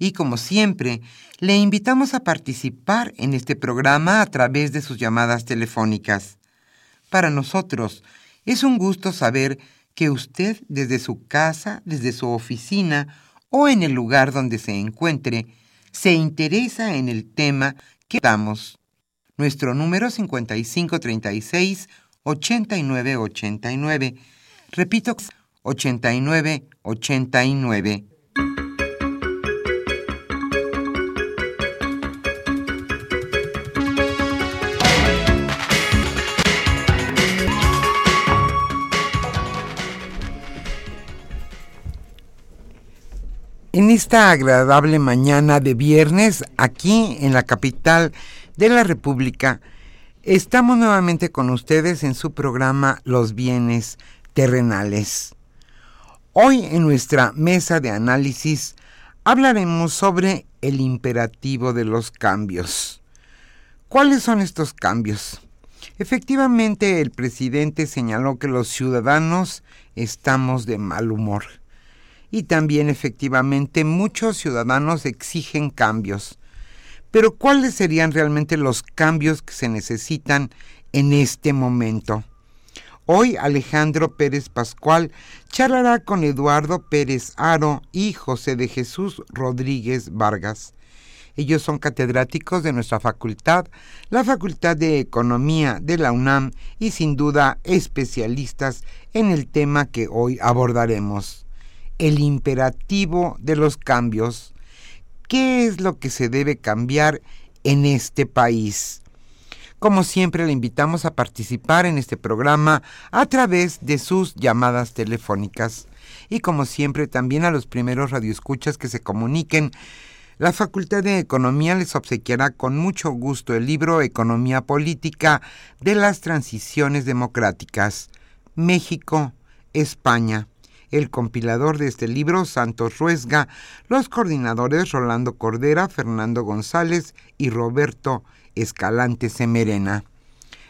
y como siempre, le invitamos a participar en este programa a través de sus llamadas telefónicas. Para nosotros es un gusto saber que usted desde su casa, desde su oficina o en el lugar donde se encuentre, se interesa en el tema que damos. Nuestro número 5536-8989. Repito, 8989. En esta agradable mañana de viernes, aquí en la capital de la República, estamos nuevamente con ustedes en su programa Los bienes terrenales. Hoy en nuestra mesa de análisis hablaremos sobre el imperativo de los cambios. ¿Cuáles son estos cambios? Efectivamente, el presidente señaló que los ciudadanos estamos de mal humor y también efectivamente muchos ciudadanos exigen cambios. Pero ¿cuáles serían realmente los cambios que se necesitan en este momento? Hoy Alejandro Pérez Pascual charlará con Eduardo Pérez Aro y José de Jesús Rodríguez Vargas. Ellos son catedráticos de nuestra facultad, la Facultad de Economía de la UNAM y sin duda especialistas en el tema que hoy abordaremos el imperativo de los cambios. ¿Qué es lo que se debe cambiar en este país? Como siempre, le invitamos a participar en este programa a través de sus llamadas telefónicas. Y como siempre, también a los primeros radioescuchas que se comuniquen. La Facultad de Economía les obsequiará con mucho gusto el libro Economía Política de las Transiciones Democráticas. México, España el compilador de este libro, Santos Ruesga, los coordinadores Rolando Cordera, Fernando González y Roberto Escalante Semerena.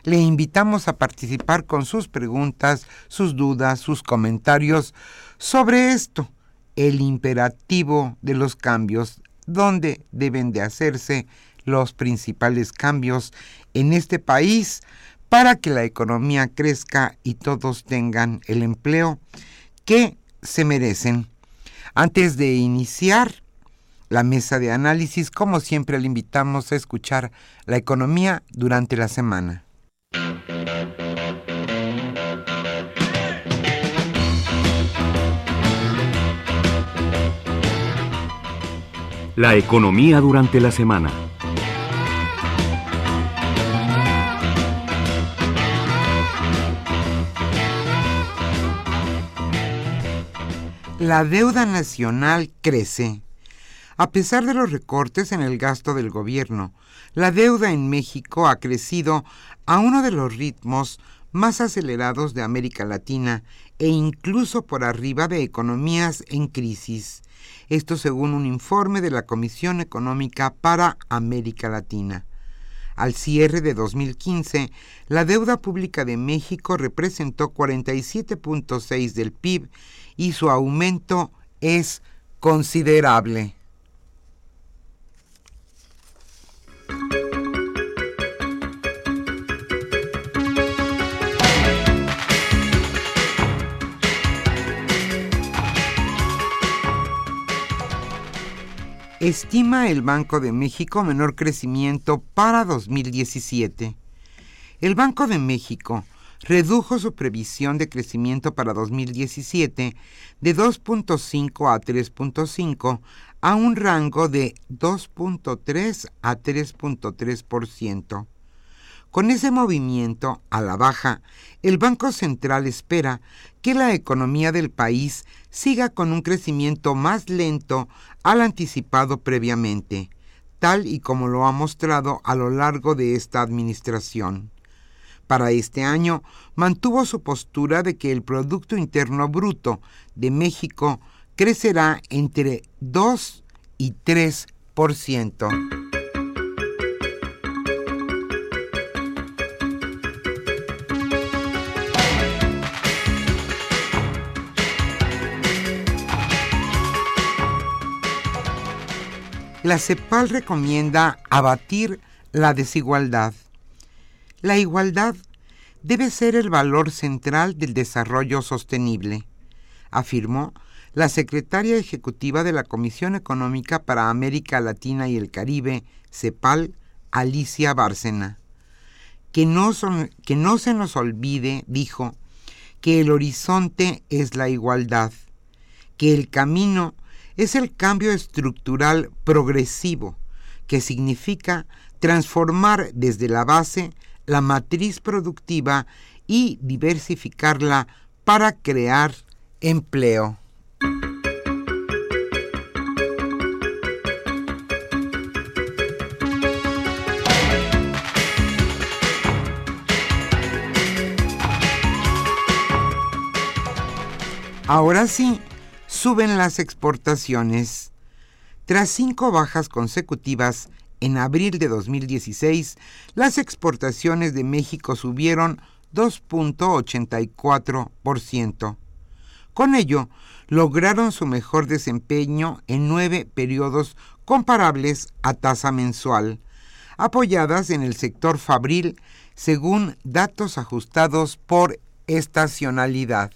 Le invitamos a participar con sus preguntas, sus dudas, sus comentarios sobre esto, el imperativo de los cambios, dónde deben de hacerse los principales cambios en este país para que la economía crezca y todos tengan el empleo que se merecen. Antes de iniciar la mesa de análisis, como siempre le invitamos a escuchar la economía durante la semana. La economía durante la semana. La deuda nacional crece. A pesar de los recortes en el gasto del gobierno, la deuda en México ha crecido a uno de los ritmos más acelerados de América Latina e incluso por arriba de economías en crisis. Esto según un informe de la Comisión Económica para América Latina. Al cierre de 2015, la deuda pública de México representó 47.6 del PIB y su aumento es considerable. estima el Banco de México menor crecimiento para 2017. El Banco de México redujo su previsión de crecimiento para 2017 de 2.5 a 3.5 a un rango de 2.3 a 3.3%. Con ese movimiento a la baja, el Banco Central espera que la economía del país siga con un crecimiento más lento al anticipado previamente, tal y como lo ha mostrado a lo largo de esta administración. Para este año mantuvo su postura de que el Producto Interno Bruto de México crecerá entre 2 y 3%. La CEPAL recomienda abatir la desigualdad. La igualdad debe ser el valor central del desarrollo sostenible, afirmó la secretaria ejecutiva de la Comisión Económica para América Latina y el Caribe, CEPAL, Alicia Bárcena. Que no, que no se nos olvide, dijo, que el horizonte es la igualdad, que el camino es el cambio estructural progresivo, que significa transformar desde la base la matriz productiva y diversificarla para crear empleo. Ahora sí, suben las exportaciones. Tras cinco bajas consecutivas, en abril de 2016, las exportaciones de México subieron 2.84%. Con ello, lograron su mejor desempeño en nueve periodos comparables a tasa mensual, apoyadas en el sector fabril según datos ajustados por estacionalidad.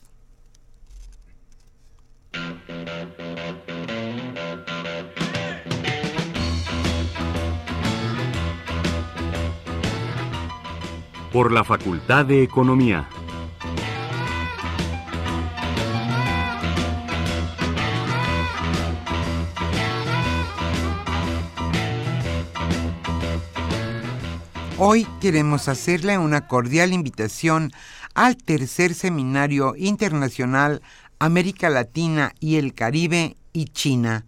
Por la Facultad de Economía. Hoy queremos hacerle una cordial invitación al tercer seminario internacional América Latina y el Caribe y China,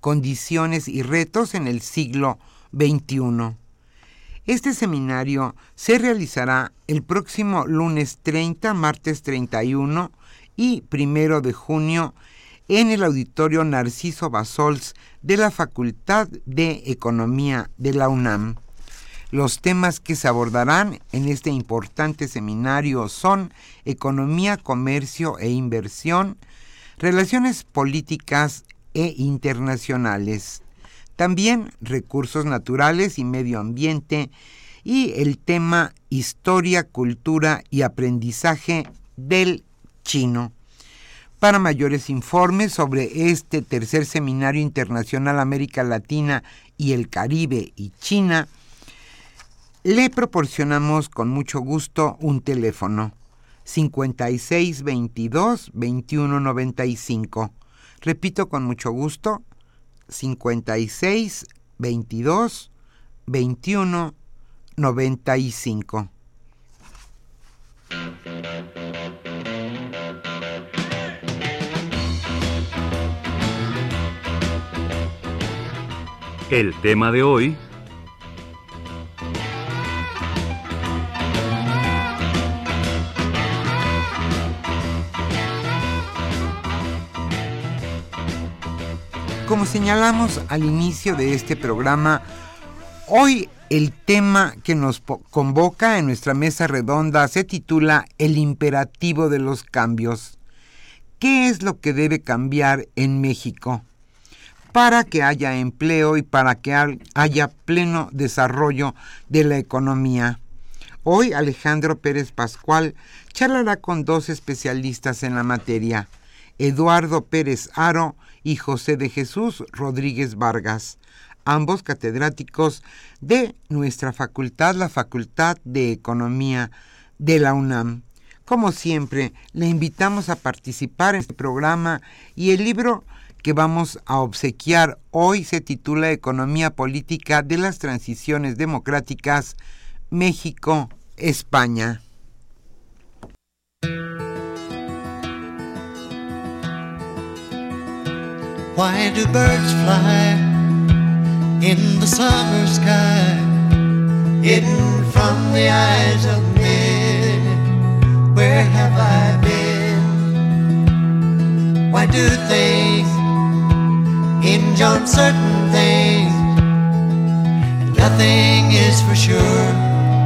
condiciones y retos en el siglo XXI. Este seminario se realizará el próximo lunes 30, martes 31 y primero de junio en el auditorio Narciso Basols de la Facultad de Economía de la UNAM. Los temas que se abordarán en este importante seminario son economía, comercio e inversión, relaciones políticas e internacionales, también recursos naturales y medio ambiente y el tema historia, cultura y aprendizaje del chino. Para mayores informes sobre este tercer seminario internacional América Latina y el Caribe y China, le proporcionamos con mucho gusto un teléfono 5622 2195. Repito con mucho gusto 56 22 21 95. El tema de hoy Como señalamos al inicio de este programa, hoy el tema que nos convoca en nuestra mesa redonda se titula El imperativo de los cambios. ¿Qué es lo que debe cambiar en México para que haya empleo y para que haya pleno desarrollo de la economía? Hoy Alejandro Pérez Pascual charlará con dos especialistas en la materia Eduardo Pérez Aro y José de Jesús Rodríguez Vargas, ambos catedráticos de nuestra facultad, la Facultad de Economía de la UNAM. Como siempre, le invitamos a participar en este programa y el libro que vamos a obsequiar hoy se titula Economía Política de las Transiciones Democráticas México-España. Why do birds fly in the summer sky, hidden from the eyes of men? Where have I been? Why do things hinge on certain things? Nothing is for sure,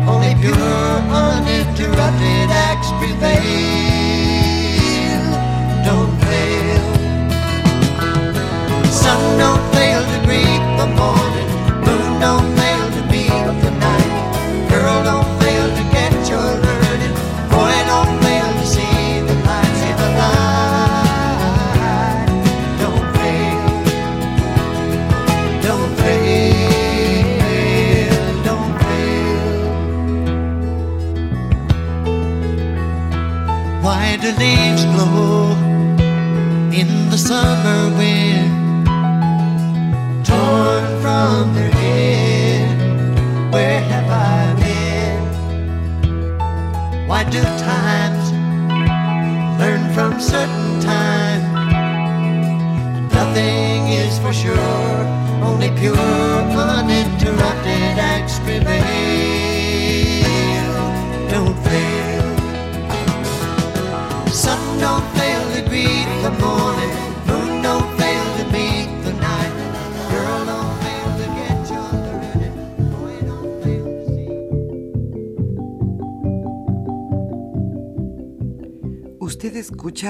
only pure, uninterrupted acts prevail. Don't. Sun don't fail to greet the morning, moon don't fail to the night, girl don't fail to get your learning, boy don't fail to see the light. Don't fail, don't fail, don't fail. Why do leaves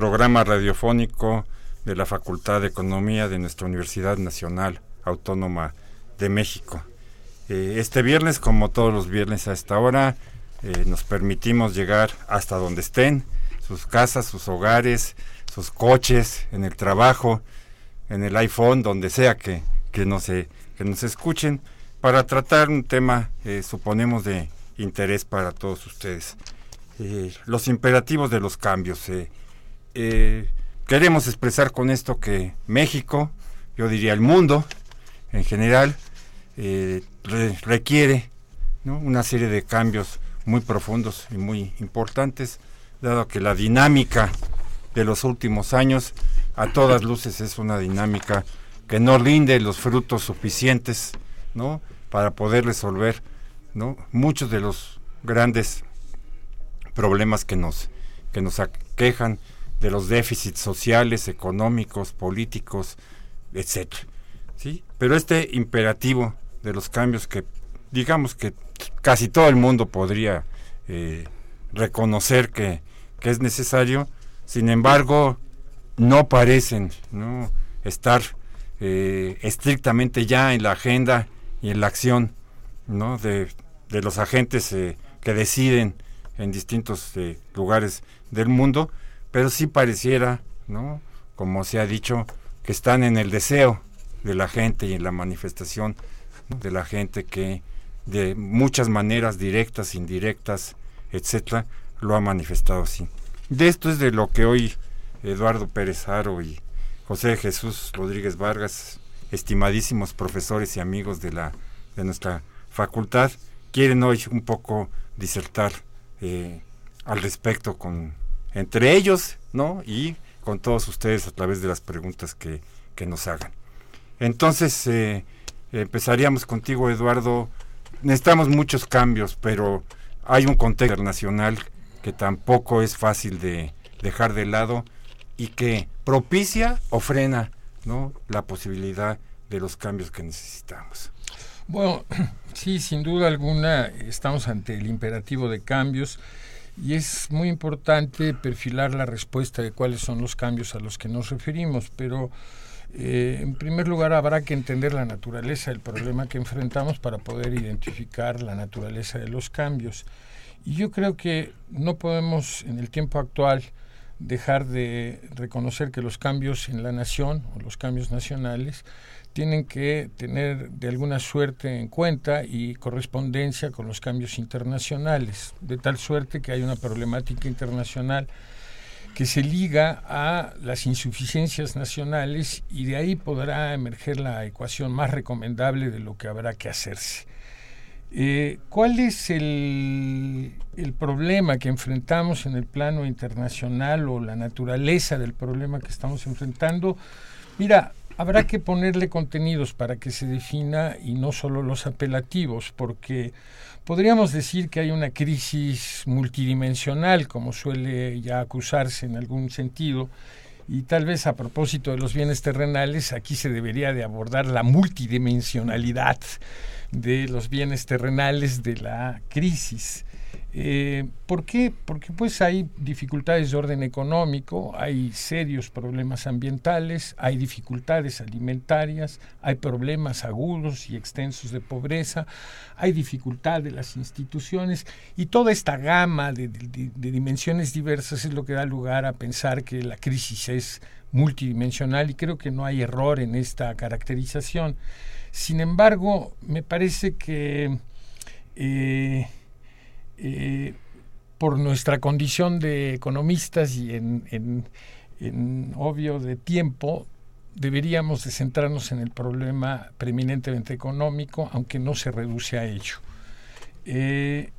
programa radiofónico de la Facultad de Economía de nuestra Universidad Nacional Autónoma de México. Eh, este viernes, como todos los viernes a esta hora, eh, nos permitimos llegar hasta donde estén, sus casas, sus hogares, sus coches, en el trabajo, en el iPhone, donde sea que, que, nos, que nos escuchen, para tratar un tema, eh, suponemos, de interés para todos ustedes. Los imperativos de los cambios. Eh, queremos expresar con esto que México, yo diría el mundo en general, eh, re- requiere una serie de cambios muy profundos y muy importantes, dado que la dinámica de los últimos años a todas luces es una dinámica que no rinde los frutos suficientes ¿no? para poder resolver ¿no? muchos de los grandes problemas que nos, que nos aquejan de los déficits sociales, económicos, políticos, etcétera. ¿sí? Pero este imperativo de los cambios que digamos que casi todo el mundo podría eh, reconocer que, es necesario, sin embargo, no parecen ¿no? estar eh, estrictamente ya en la agenda y en la acción ¿no? de, de los agentes eh, que deciden en distintos lugares del mundo, pero sí pareciera, ¿no? como se ha dicho, que están en el deseo de la gente y en la manifestación de la gente que de muchas maneras directas, indirectas, etcétera, lo ha manifestado así. De esto es de lo que hoy Eduardo Pérez Aro y José Jesús Rodríguez Vargas, estimadísimos profesores y amigos de la de nuestra facultad, quieren hoy un poco disertar eh, al respecto con entre ellos, ¿no? Y con todos ustedes a través de las preguntas que, que nos hagan. Entonces, eh, empezaríamos contigo, Eduardo. Necesitamos muchos cambios, pero hay un contexto internacional que tampoco es fácil de dejar de lado y que propicia o frena ¿no? la posibilidad de los cambios que necesitamos. Bueno, sí, sin duda alguna estamos ante el imperativo de cambios y es muy importante perfilar la respuesta de cuáles son los cambios a los que nos referimos, pero eh, en primer lugar habrá que entender la naturaleza del problema que enfrentamos para poder identificar la naturaleza de los cambios. Y yo creo que no podemos en el tiempo actual dejar de reconocer que los cambios en la nación o los cambios nacionales tienen que tener de alguna suerte en cuenta y correspondencia con los cambios internacionales, de tal suerte que hay una problemática internacional que se liga a las insuficiencias nacionales y de ahí podrá emerger la ecuación más recomendable de lo que habrá que hacerse. Eh, ¿Cuál es el, el, problema que enfrentamos en el plano internacional o la naturaleza del problema que estamos enfrentando? Mira, habrá que ponerle contenidos para que se defina y no solo los apelativos, porque podríamos decir que hay una crisis multidimensional, como suele ya acusarse en algún sentido, y tal vez a propósito de los bienes terrenales, aquí se debería de abordar la multidimensionalidad de los bienes terrenales de la crisis. Eh, ¿Por qué? Porque pues hay dificultades de orden económico, hay serios problemas ambientales, hay dificultades alimentarias, hay problemas agudos y extensos de pobreza, hay dificultad de las instituciones y toda esta gama de, de dimensiones diversas es lo que da lugar a pensar que la crisis es multidimensional y creo que no hay error en esta caracterización. Sin embargo, me parece que eh, eh, por nuestra condición de economistas y en, obvio de tiempo, deberíamos de centrarnos en el problema preeminentemente económico, aunque no se reduce a ello. Eh,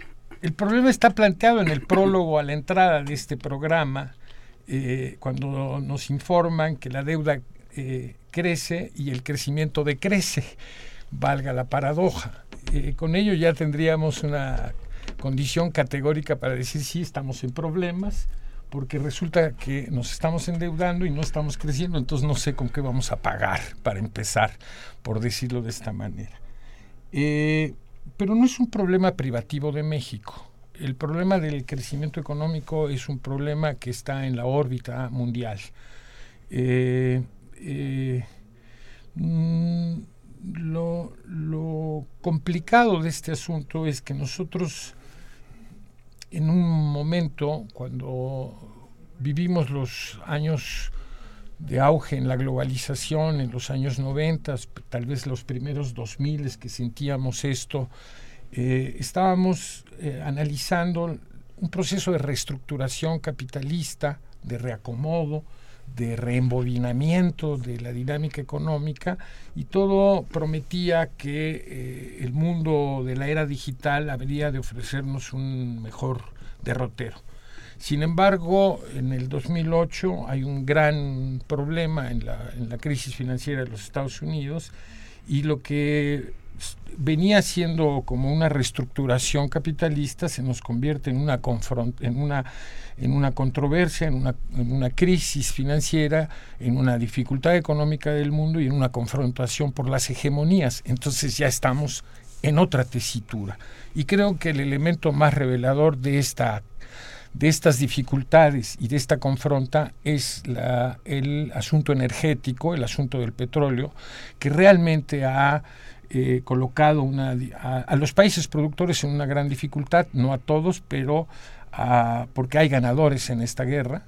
el problema está planteado en el prólogo a la entrada de este programa, eh, cuando nos informan que la deuda crece y el crecimiento decrece, valga la paradoja. con ello ya tendríamos una condición categórica para decir sí, estamos en problemas, porque resulta que nos estamos endeudando y no estamos creciendo, entonces no sé con qué vamos a pagar para empezar, por decirlo de esta manera. Eh, pero no es un problema privativo de México. El problema del crecimiento económico es un problema que está en la órbita mundial. Eh, eh, mm, lo, lo complicado de este asunto es que nosotros en un momento cuando vivimos los años de auge en la globalización, en los años 90, tal vez los primeros 2000 que sentíamos esto, eh, estábamos eh, analizando un proceso de reestructuración capitalista, de reacomodo, de reembobinamiento de la dinámica económica y todo prometía que eh, el mundo de la era digital habría de ofrecernos un mejor derrotero. Sin embargo, en el 2008 hay un gran problema en la, en la crisis financiera de los Estados Unidos y lo que venía siendo como una reestructuración capitalista se nos convierte en una en una en una controversia, en una, en crisis financiera, en una dificultad económica del mundo y en una confrontación por las hegemonías. Entonces ya estamos en otra tesitura. Y creo que el elemento más revelador de esta de estas dificultades y de esta confronta es el asunto energético, el asunto del petróleo, que realmente ha eh, colocado una, a, los países productores en una gran dificultad, no a todos, pero porque hay ganadores en esta guerra.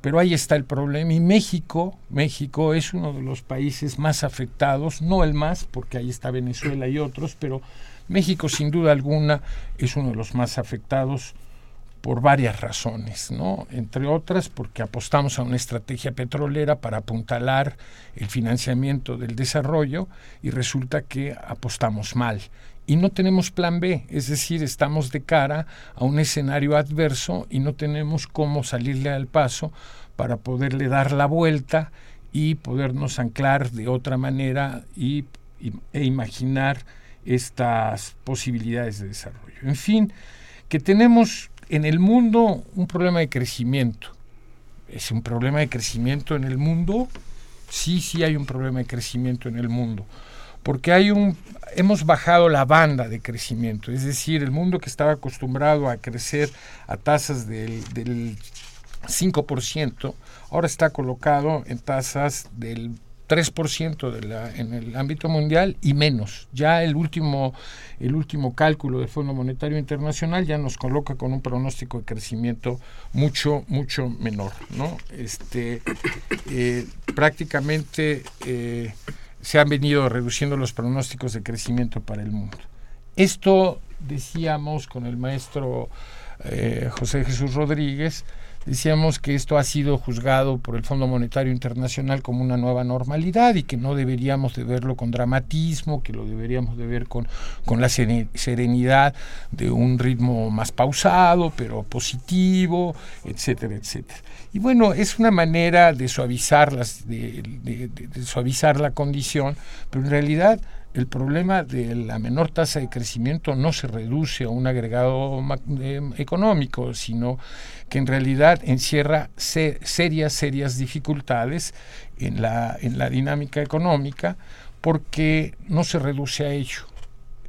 Pero ahí está el problema y México, México es uno de los países más afectados, no el más, porque ahí está Venezuela y otros, pero México sin duda alguna es uno de los más afectados por varias razones, ¿no? Entre otras porque apostamos a una estrategia petrolera para apuntalar el financiamiento del desarrollo y resulta que apostamos mal. Y no tenemos plan B, es decir, estamos de cara a un escenario adverso y no tenemos cómo salirle al paso para poderle dar la vuelta y podernos anclar de otra manera y, e imaginar estas posibilidades de desarrollo. En fin, que tenemos en el mundo un problema de crecimiento. ¿Es un problema de crecimiento en el mundo? Sí, sí hay un problema de crecimiento en el mundo. Porque hay un, hemos bajado la banda de crecimiento, es decir, el mundo que estaba acostumbrado a crecer a tasas del, del 5%, ahora está colocado en tasas del 3% de en el ámbito mundial y menos. Ya el último, el último cálculo del Fondo Monetario Internacional ya nos coloca con un pronóstico de crecimiento mucho, mucho menor. ¿no? Este, eh, prácticamente eh, se han venido reduciendo los pronósticos de crecimiento para el mundo. Esto decíamos con el maestro eh, José Jesús Rodríguez, decíamos que esto ha sido juzgado por el Fondo Monetario Internacional como una nueva normalidad y que no deberíamos de verlo con dramatismo, que lo deberíamos de ver con, con la serenidad de un ritmo más pausado, pero positivo, etcétera, etcétera. Y bueno, es una manera de suavizar, las, de, de, de suavizar la condición, pero en realidad el problema de la menor tasa de crecimiento no se reduce a un agregado económico, sino que en realidad encierra serias, serias dificultades en la, en la dinámica económica porque no se reduce a ello.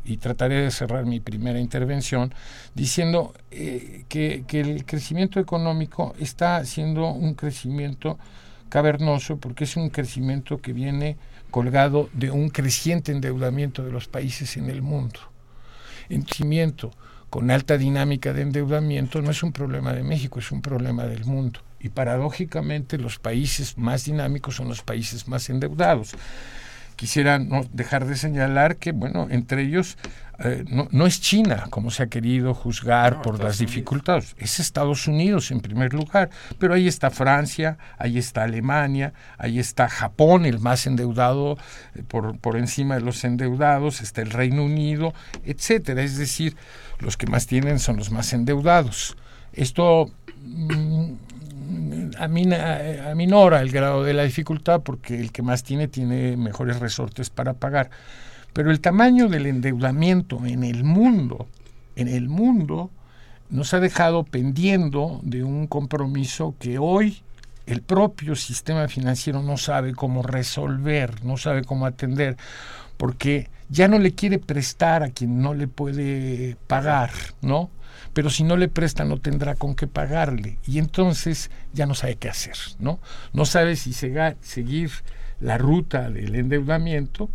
Y trataré de cerrar mi primera intervención diciendo eh, que, que el crecimiento económico está siendo un crecimiento cavernoso porque es un crecimiento que viene colgado de un creciente endeudamiento de los países en el mundo. Endeudamiento con alta dinámica de endeudamiento no es un problema de México, es un problema del mundo. Y paradójicamente los países más dinámicos son los países más endeudados quisiera no dejar de señalar que, bueno, entre ellos eh, no, no, es China, como se ha querido juzgar No, por Estados las Unidos. dificultades, es Estados Unidos en primer lugar, pero ahí está Francia, ahí está Alemania, ahí está Japón, el más endeudado eh, por, por encima de los endeudados, está el Reino Unido, etcétera, es decir, los que más tienen son los más endeudados. Esto mm, aminora el grado de la dificultad porque el que más tiene tiene mejores resortes para pagar. Pero el tamaño del endeudamiento en el mundo, en el mundo, nos ha dejado pendiendo de un compromiso que hoy el propio sistema financiero no sabe cómo resolver, no sabe cómo atender, porque ya no le quiere prestar a quien no le puede pagar, ¿no? Pero si no le presta no tendrá con qué pagarle y entonces ya no sabe qué hacer, ¿no? No sabe si seguir la ruta del endeudamiento,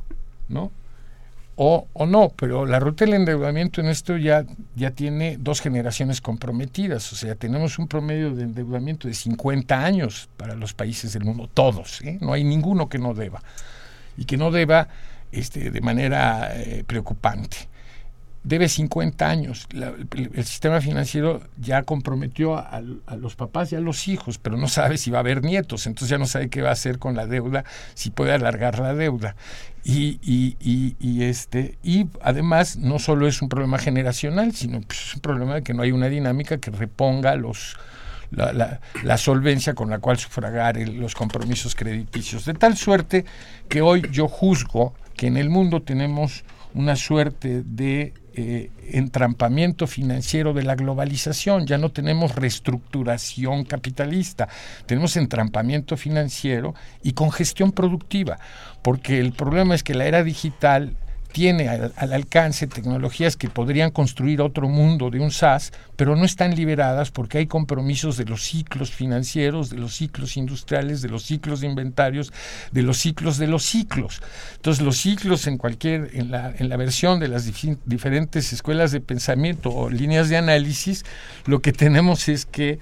¿no? O, o no, pero la ruta del endeudamiento en esto ya, ya tiene dos generaciones comprometidas, o sea, tenemos un promedio de endeudamiento de 50 años para los países del mundo, todos, ¿eh? no hay ninguno que no deba, y que no deba este, de manera eh, preocupante. Debe 50 años. El, sistema financiero ya comprometió a, los papás y a los hijos, pero no sabe si va a haber nietos, entonces ya no sabe qué va a hacer con la deuda, si puede alargar la deuda. Y, y, y, y, este, y además no solo es un problema generacional, sino pues, es un problema de que no hay una dinámica que reponga los, la, la, solvencia con la cual sufragar los compromisos crediticios. De tal suerte que hoy yo juzgo que en el mundo tenemos una suerte de eh, entrampamiento financiero de la globalización, ya no tenemos reestructuración capitalista, tenemos entrampamiento financiero y congestión productiva, porque el problema es que la era digital tiene al, al, alcance tecnologías que podrían construir otro mundo de un SAS, pero no están liberadas porque hay compromisos de los ciclos financieros, de los ciclos industriales, de los ciclos de inventarios, de los ciclos de los ciclos. Entonces los ciclos en cualquier, en la, versión de las dif diferentes escuelas de pensamiento o líneas de análisis, lo que tenemos es que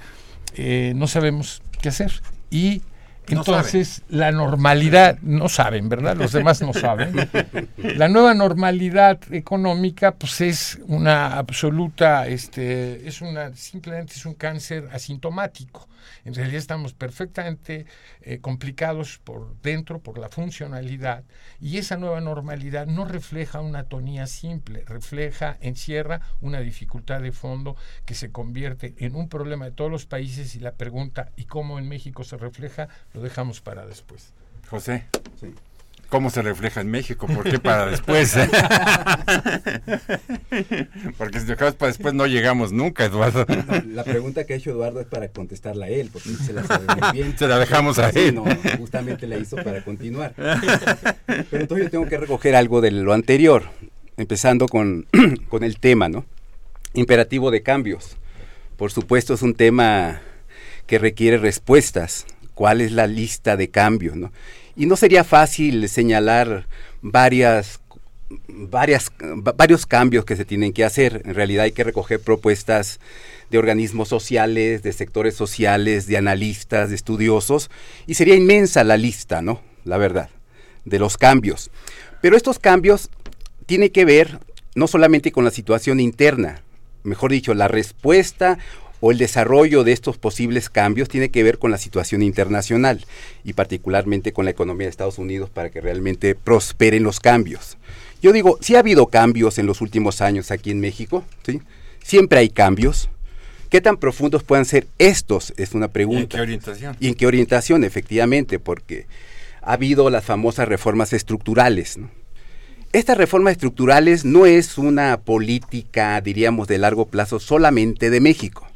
eh, no sabemos qué hacer. Y entonces, no la normalidad, no saben, ¿verdad? Los demás no saben. La nueva normalidad económica, pues es una absoluta, este, es una, simplemente es un cáncer asintomático. En realidad estamos perfectamente eh, complicados por dentro, por la funcionalidad, y esa nueva normalidad no refleja una tonía simple, refleja, encierra una dificultad de fondo que se convierte en un problema de todos los países y la pregunta, ¿y cómo en México se refleja? Lo dejamos para después. José. Sí. Cómo se refleja en México, ¿por qué para después? porque si dejamos para después no llegamos nunca, Eduardo. La pregunta que ha hecho Eduardo es para contestarla a él, porque se la sabe muy bien. Se la dejamos a Sí, él. no, justamente la hizo para continuar. Pero entonces yo tengo que recoger algo de lo anterior, empezando con, con el tema, ¿no? Imperativo de cambios. Por supuesto es un tema que requiere respuestas. ¿Cuál es la lista de cambios, no? Y no sería fácil señalar varias varias, va- varios cambios que se tienen que hacer. En realidad hay que recoger propuestas de organismos sociales, de sectores sociales, de analistas, de estudiosos, y sería inmensa la lista, ¿no? La verdad, de los cambios. Pero estos cambios tienen que ver no solamente con la situación interna, mejor dicho, la respuesta o el desarrollo de estos posibles cambios tiene que ver con la situación internacional y particularmente con la economía de Estados Unidos para que realmente prosperen los cambios. Yo digo, sí ha habido cambios en los últimos años aquí en México, ¿sí? Siempre hay cambios. ¿Qué tan profundos puedan ser estos? Es una ¿Y en pregunta. qué orientación? ¿Y en qué orientación? Efectivamente, porque ha habido las famosas reformas estructurales. ¿no? Estas reformas estructurales no es una política, diríamos, de largo plazo solamente de México.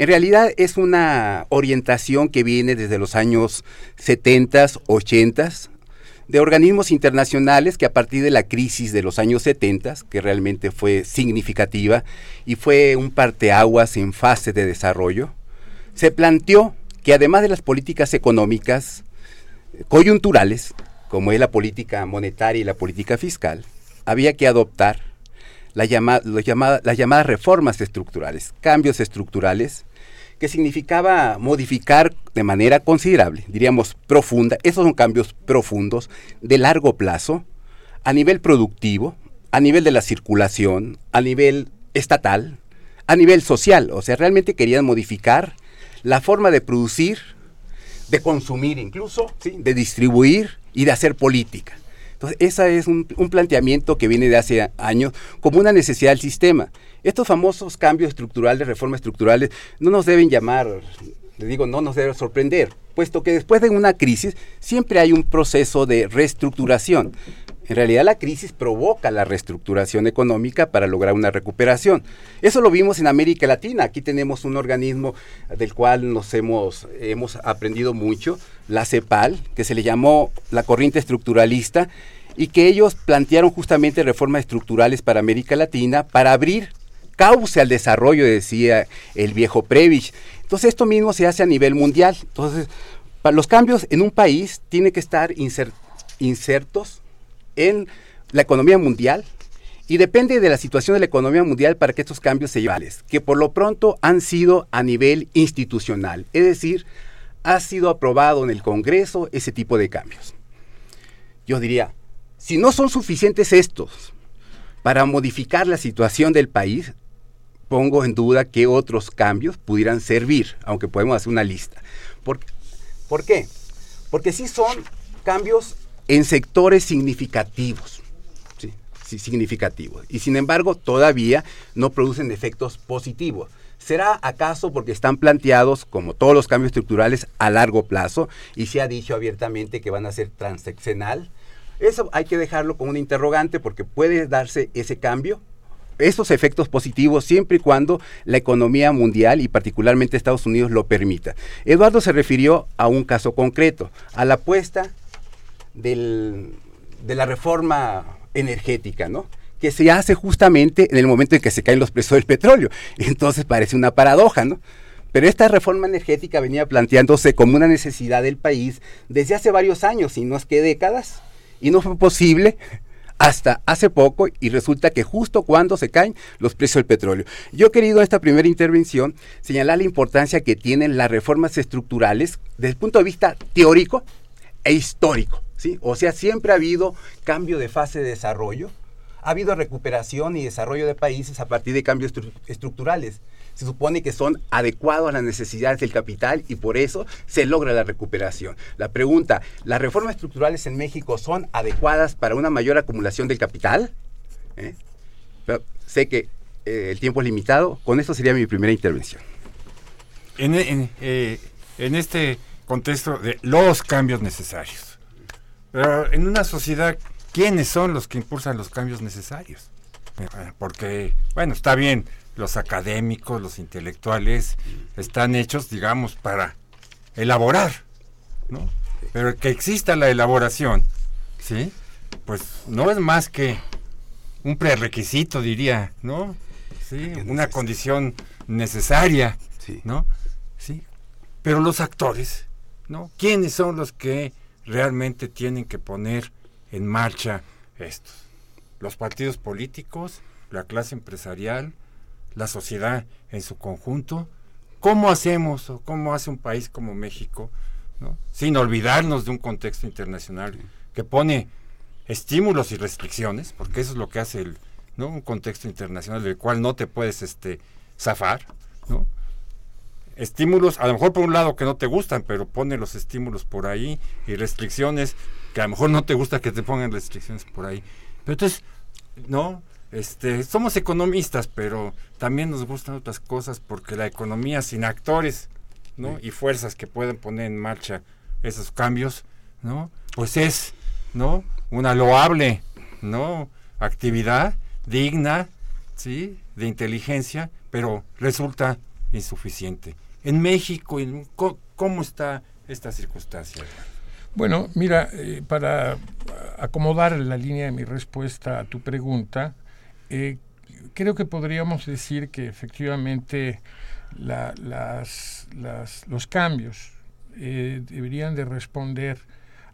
En realidad es una orientación que viene desde los años 70, 80, de organismos internacionales que a partir de la crisis de los años 70, que realmente fue significativa y fue un parteaguas en fase de desarrollo, se planteó que además de las políticas económicas coyunturales, como es la política monetaria y la política fiscal, había que adoptar las llamadas reformas estructurales, cambios estructurales, que significaba modificar de manera considerable, diríamos profunda, esos son cambios profundos de largo plazo, a nivel productivo, a nivel de la circulación, a nivel estatal, a nivel social. O sea, realmente querían modificar la forma de producir, de consumir incluso, de distribuir y de hacer política. Entonces, ese es un, un planteamiento que viene de hace años como una necesidad del sistema. Estos famosos cambios estructurales, reformas estructurales, no nos deben llamar, le digo, no nos deben sorprender, puesto que después de una crisis siempre hay un proceso de reestructuración. En realidad la crisis provoca la reestructuración económica para lograr una recuperación. Eso lo vimos en América Latina. Aquí tenemos un organismo del cual nos hemos, hemos aprendido mucho, la CEPAL, que se le llamó la corriente estructuralista, y que ellos plantearon justamente reformas estructurales para América Latina para abrir cauce al desarrollo, decía el viejo Previch. Entonces esto mismo se hace a nivel mundial. Entonces, los cambios en un país tienen que estar inser- insertos en la economía mundial y depende de la situación de la economía mundial para que estos cambios se lleven, que por lo pronto han sido a nivel institucional, es decir, ha sido aprobado en el Congreso ese tipo de cambios. Yo diría, si no son suficientes estos para modificar la situación del país, pongo en duda qué otros cambios pudieran servir, aunque podemos hacer una lista. ¿Por, ¿por qué? Porque sí son cambios en sectores significativos, ¿sí? Sí, significativos, y sin embargo todavía no producen efectos positivos. ¿Será acaso porque están planteados, como todos los cambios estructurales, a largo plazo y se ha dicho abiertamente que van a ser transeccional? Eso hay que dejarlo como un interrogante porque puede darse ese cambio, esos efectos positivos siempre y cuando la economía mundial y particularmente Estados Unidos lo permita. Eduardo se refirió a un caso concreto, a la apuesta de la reforma energética, ¿no? que se hace justamente en el momento en que se caen los precios del petróleo. Entonces parece una paradoja, ¿no? Pero esta reforma energética venía planteándose como una necesidad del país desde hace varios años, y no es que décadas, y no fue posible hasta hace poco y resulta que justo cuando se caen los precios del petróleo. Yo he querido en esta primera intervención señalar la importancia que tienen las reformas estructurales desde el punto de vista teórico e histórico. ¿sí? O sea, siempre ha habido cambio de fase de desarrollo, ha habido recuperación y desarrollo de países a partir de cambios estru- estructurales. Se supone que son adecuados a las necesidades del capital y por eso se logra la recuperación. La pregunta, ¿las reformas estructurales en México son adecuadas para una mayor acumulación del capital? ¿Eh? Sé que eh, el tiempo es limitado. Con esto sería mi primera intervención. En, en, eh, en este contexto de los cambios necesarios, Pero en una sociedad, ¿quiénes son los que impulsan los cambios necesarios? Eh, Porque, bueno, está bien, los académicos, los intelectuales, están hechos, digamos, para elaborar, ¿no? Pero que exista la elaboración, ¿sí? Pues no es más que un prerequisito, diría, ¿no? Sí, una condición necesaria. ¿no? Sí. Pero los actores, ¿no? ¿Quiénes son los que realmente tienen que poner en marcha estos? Los partidos políticos, la clase empresarial, la sociedad en su conjunto. ¿Cómo hacemos o cómo hace un país como México, ¿no? sin olvidarnos de un contexto internacional que pone estímulos y restricciones, porque eso es lo que hace el, ¿no? un contexto internacional del cual no te puedes este, zafar, ¿no? estímulos, a lo mejor por un lado que no te gustan, pero pone los estímulos por ahí y restricciones que a lo mejor no te gusta que te pongan restricciones por ahí. Pero entonces, no, este, somos economistas, pero también nos gustan otras cosas porque la economía sin actores, ¿no? Y fuerzas que pueden poner en marcha esos cambios, ¿no? Pues es, ¿no? Una loable, ¿no? Actividad digna, ¿sí? De inteligencia, pero resulta insuficiente. En México, en- ¿cómo está esta circunstancia? Bueno, mira, eh, para acomodar la línea de mi respuesta a tu pregunta, eh, creo que podríamos decir que efectivamente la- las- las- los cambios eh, deberían de responder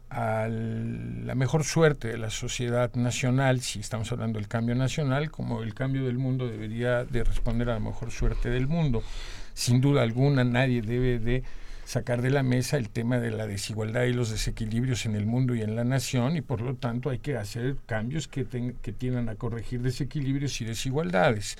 a la mejor suerte de la sociedad nacional, si estamos hablando del cambio nacional, como el cambio del mundo debería de responder a la mejor suerte del mundo. Sin duda alguna, nadie debe de sacar de la mesa el tema de la desigualdad y los desequilibrios en el mundo y en la nación y por lo tanto hay que hacer cambios que, ten- que tiendan a corregir desequilibrios y desigualdades.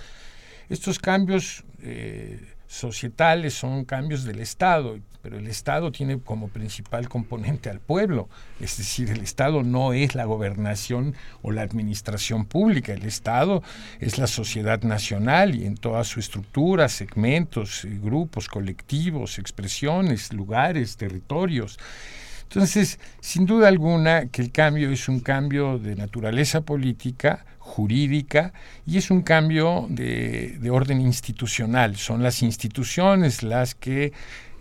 Estos cambios eh, societales son cambios del Estado, pero el Estado tiene como principal componente al pueblo, es decir, el Estado no es la gobernación o la administración pública, el Estado es la sociedad nacional y en toda su estructura, segmentos, eh, grupos, colectivos, expresiones, lugares, territorios. Entonces, sin duda alguna que el cambio es un cambio de naturaleza política, jurídica, y es un cambio de, de orden institucional. Son las instituciones las que...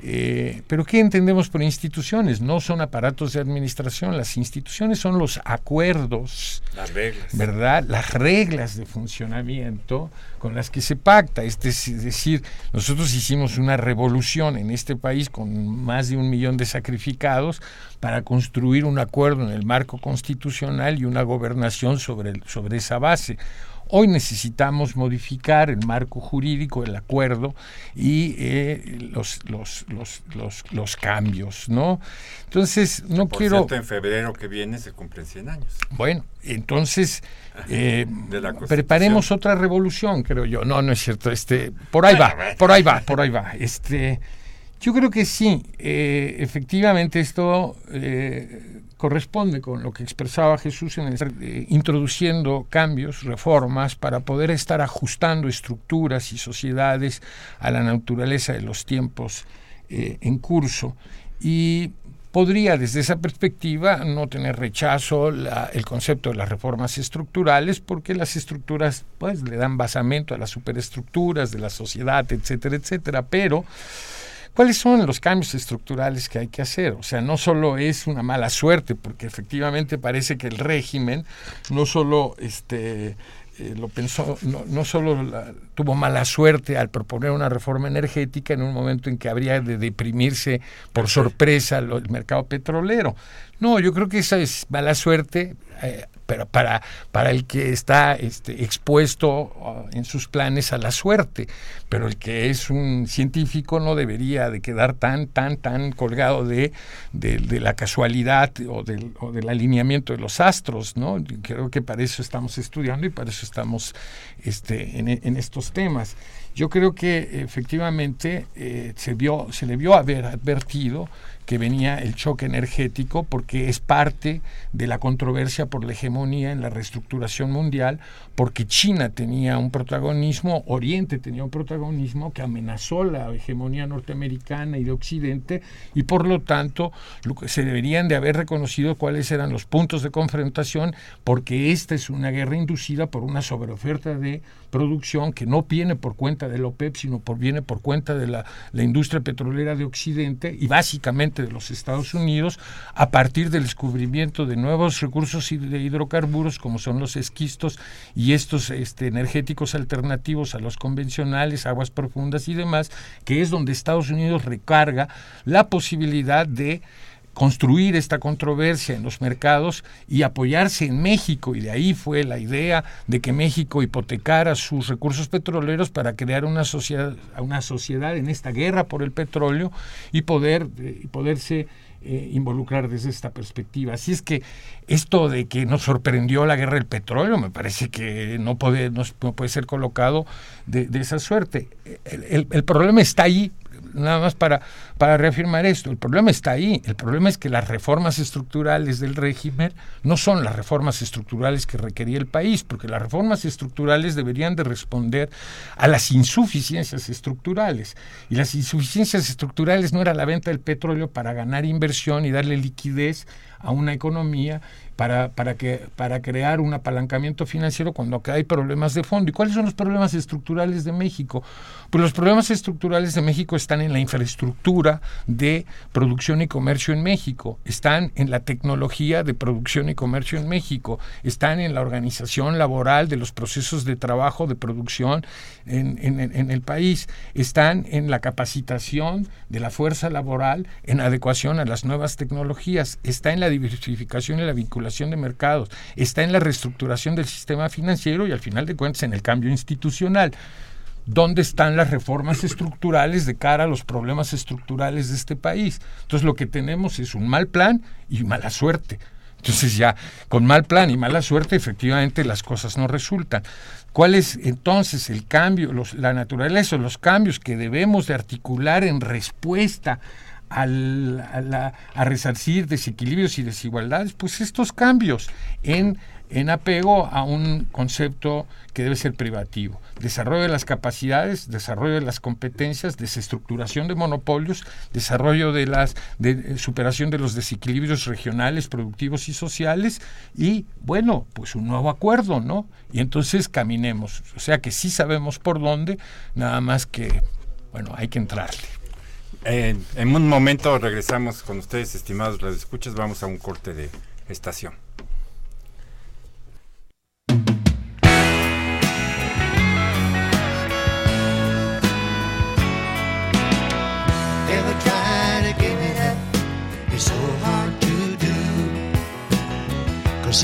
eh, pero ¿qué entendemos por instituciones? No son aparatos de administración, las instituciones son los acuerdos Las reglas. ¿verdad? Las reglas de funcionamiento con las que se pacta. Es dec- es decir, nosotros hicimos una revolución en este país con más de un millón de sacrificados para construir un acuerdo en el marco constitucional y una gobernación sobre, el- sobre esa base. Hoy necesitamos modificar el marco jurídico, el acuerdo y eh, los, los, los, los, cambios, ¿no? Entonces, no Por quiero... cierto, en febrero que viene se cumplen 100 años. Bueno, entonces eh, preparemos otra revolución, creo yo. No, no es cierto. Este, por ahí va, por ahí va, por ahí va. Este, yo creo que sí. eh, efectivamente, esto eh, corresponde con lo que expresaba Jesús en el eh, introduciendo cambios, reformas para poder estar ajustando estructuras y sociedades a la naturaleza de los tiempos eh, en curso. Y podría desde esa perspectiva no tener rechazo la- el concepto de las reformas estructurales porque las estructuras pues le dan basamento a las superestructuras de la sociedad, etcétera, etcétera, pero ¿Cuáles son los cambios estructurales que hay que hacer? O sea, no solo es una mala suerte, porque efectivamente parece que el régimen no solo este, eh, lo pensó, no, no solo la- tuvo mala suerte al proponer una reforma energética en un momento en que habría de deprimirse por sorpresa lo- el mercado petrolero. No, yo creo que esa es mala suerte, eh, pero para, para el que está este, expuesto ah, en sus planes a la suerte, pero el que es un científico no debería de quedar tan, tan, tan colgado de, de, de la casualidad o del, o del alineamiento de los astros, ¿no? Yo Creo que para eso estamos estudiando y para eso estamos este, en, en estos temas. Yo creo que efectivamente eh, se, vio, se le vio haber advertido que venía el choque energético porque es parte de la controversia por la hegemonía en la reestructuración mundial, porque China tenía un protagonismo, Oriente tenía un protagonismo que amenazó la hegemonía norteamericana y de Occidente y por lo tanto se deberían de haber reconocido cuáles eran los puntos de confrontación porque esta es una guerra inducida por una sobreoferta de producción que no viene por cuenta del OPEP, sino por, viene por cuenta de la, la industria petrolera de Occidente y básicamente de los Estados Unidos a partir del descubrimiento de nuevos recursos de hidrocarburos como son los esquistos y estos este, energéticos alternativos a los convencionales, aguas profundas y demás, que es donde Estados Unidos recarga la posibilidad de construir esta controversia en los mercados y apoyarse en México. Y de ahí fue la idea de que México hipotecara sus recursos petroleros para crear una sociedad, una sociedad en esta guerra por el petróleo y poder eh, poderse eh, involucrar desde esta perspectiva. Así es que esto de que nos sorprendió la guerra del petróleo me parece que no puede, no, puede ser colocado de, esa suerte. El, el problema está ahí, nada más para, para reafirmar esto, el problema está ahí. El problema es que las reformas estructurales del régimen no son las reformas estructurales que requería el país, porque las reformas estructurales deberían de responder a las insuficiencias estructurales. Y las insuficiencias estructurales no era la venta del petróleo para ganar inversión y darle liquidez a una economía para, para, que, para crear un apalancamiento financiero cuando hay problemas de fondo. ¿Y cuáles son los problemas estructurales de México? Pues los problemas estructurales de México están en la infraestructura de producción y comercio en México, están en la tecnología de producción y comercio en México, están en la organización laboral de los procesos de trabajo de producción en, en el país, están en la capacitación de la fuerza laboral en adecuación a las nuevas tecnologías, está en la diversificación y la vinculación de mercados, está en la reestructuración del sistema financiero y al final de cuentas en el cambio institucional dónde están las reformas estructurales de cara a los problemas estructurales de este país. Entonces lo que tenemos es un mal plan y mala suerte. Entonces ya con mal plan y mala suerte efectivamente las cosas no resultan. ¿Cuál es entonces el cambio, la naturaleza, los cambios que debemos de articular en respuesta al, a, resarcir desequilibrios y desigualdades? Pues estos cambios en en apego a un concepto que debe ser privativo. Desarrollo de las capacidades, desarrollo de las competencias, desestructuración de monopolios, desarrollo de las de, eh, superación de los desequilibrios regionales, productivos y sociales y bueno, pues un nuevo acuerdo, ¿no? Y entonces caminemos, o sea que sí sabemos por dónde, nada más que bueno, hay que entrarle. En un momento regresamos con ustedes, estimados las escuchas, vamos a un corte de estación.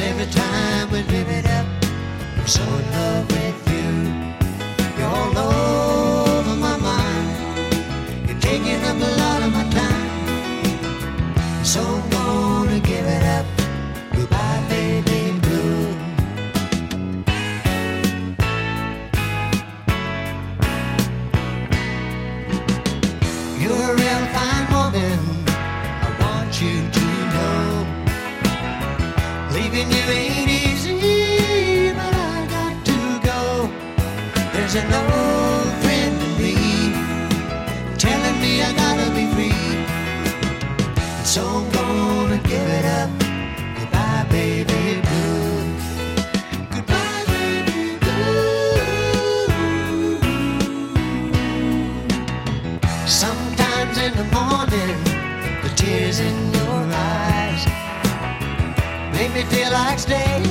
Every time so. There's an old friend in me telling me I gotta be free. So I'm gonna give it up. Goodbye, baby blue. Goodbye, baby blue. Sometimes in the morning, the tears in your eyes make me feel like staying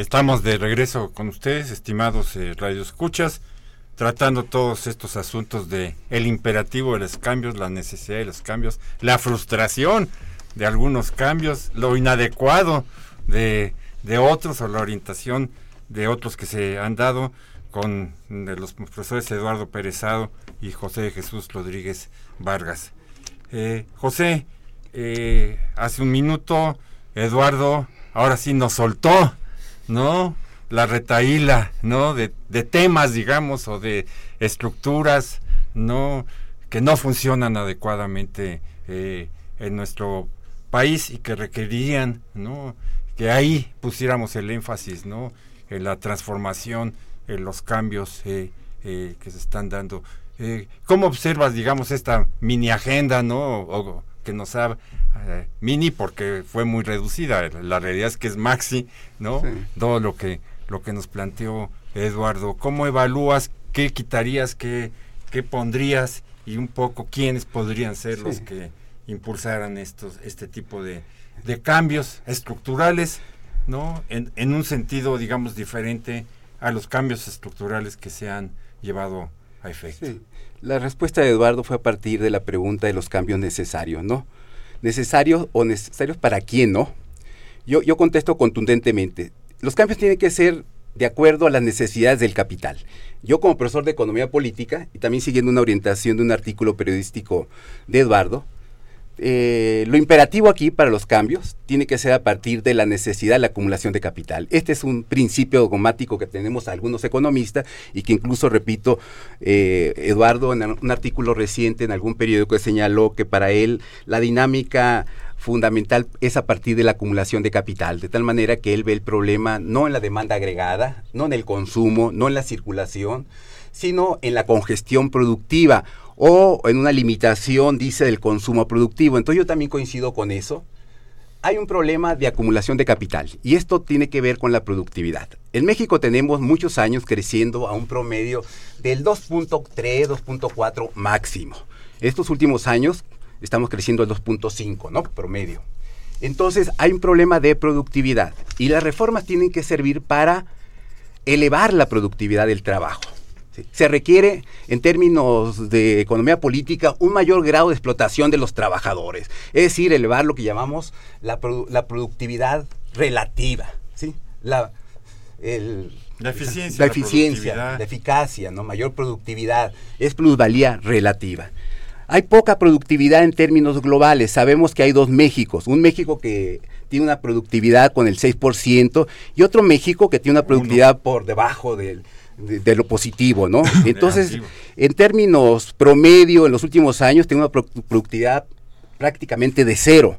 Estamos de regreso con ustedes, estimados eh, radioescuchas, tratando todos estos asuntos de el imperativo de los cambios, la necesidad de los cambios, la frustración de algunos cambios, lo inadecuado de, de otros o la orientación de otros que se han dado con los profesores Eduardo Perezado y José Jesús Rodríguez Vargas. Eh, José, eh, hace un minuto Eduardo ahora sí nos soltó ¿no? La retaíla, ¿no? De, de temas, digamos, o de estructuras, ¿no? Que no funcionan adecuadamente eh, en nuestro país y que requerían, ¿no? Que ahí pusiéramos el énfasis, ¿no? En la transformación, en los cambios eh, eh, que se están dando. Eh, ¿Cómo observas, digamos, esta mini agenda, ¿no? O, que nos ha eh, mini porque fue muy reducida. La realidad es que es maxi, ¿no? Sí. Todo lo que lo que nos planteó Eduardo. ¿Cómo evalúas? ¿Qué quitarías? ¿Qué, qué pondrías? Y un poco quiénes podrían ser Sí. los que impulsaran estos este tipo de, de cambios estructurales, ¿no? En, en un sentido, digamos, diferente a los cambios estructurales que se han llevado a efecto. Sí. La respuesta de Eduardo fue a partir de la pregunta de los cambios necesarios, ¿no? ¿Necesarios o necesarios para quién, no? Yo, yo contesto contundentemente. Los cambios tienen que ser de acuerdo a las necesidades del capital. Yo como profesor de economía política y también siguiendo una orientación de un artículo periodístico de Eduardo, eh, lo imperativo aquí para los cambios tiene que ser a partir de la necesidad de la acumulación de capital. Este es un principio dogmático que tenemos algunos economistas y que incluso, repito, eh, Eduardo en un artículo reciente en algún periódico señaló que para él la dinámica fundamental es a partir de la acumulación de capital, de tal manera que él ve el problema no en la demanda agregada, no en el consumo, no en la circulación, sino en la congestión productiva o en una limitación, dice, del consumo productivo. Entonces yo también coincido con eso. Hay un problema de acumulación de capital y esto tiene que ver con la productividad. En México tenemos muchos años creciendo a un promedio del 2.3, 2.4 máximo. Estos últimos años estamos creciendo al 2.5, ¿no? Promedio. Entonces hay un problema de productividad y las reformas tienen que servir para elevar la productividad del trabajo. ¿Sí? Se requiere, en términos de economía política, un mayor grado de explotación de los trabajadores, es decir, elevar lo que llamamos la, produ- la productividad relativa, ¿sí? La, el- La eficiencia, la eficiencia, la eficacia, ¿no? mayor productividad, es plusvalía relativa. Hay poca productividad en términos globales. Sabemos que hay dos Méxicos. Un México que tiene una productividad con el 6% y otro México que tiene una productividad por debajo del- de, de lo positivo, ¿no? Entonces, en términos promedio, en los últimos años, tiene una pro- productividad prácticamente de cero.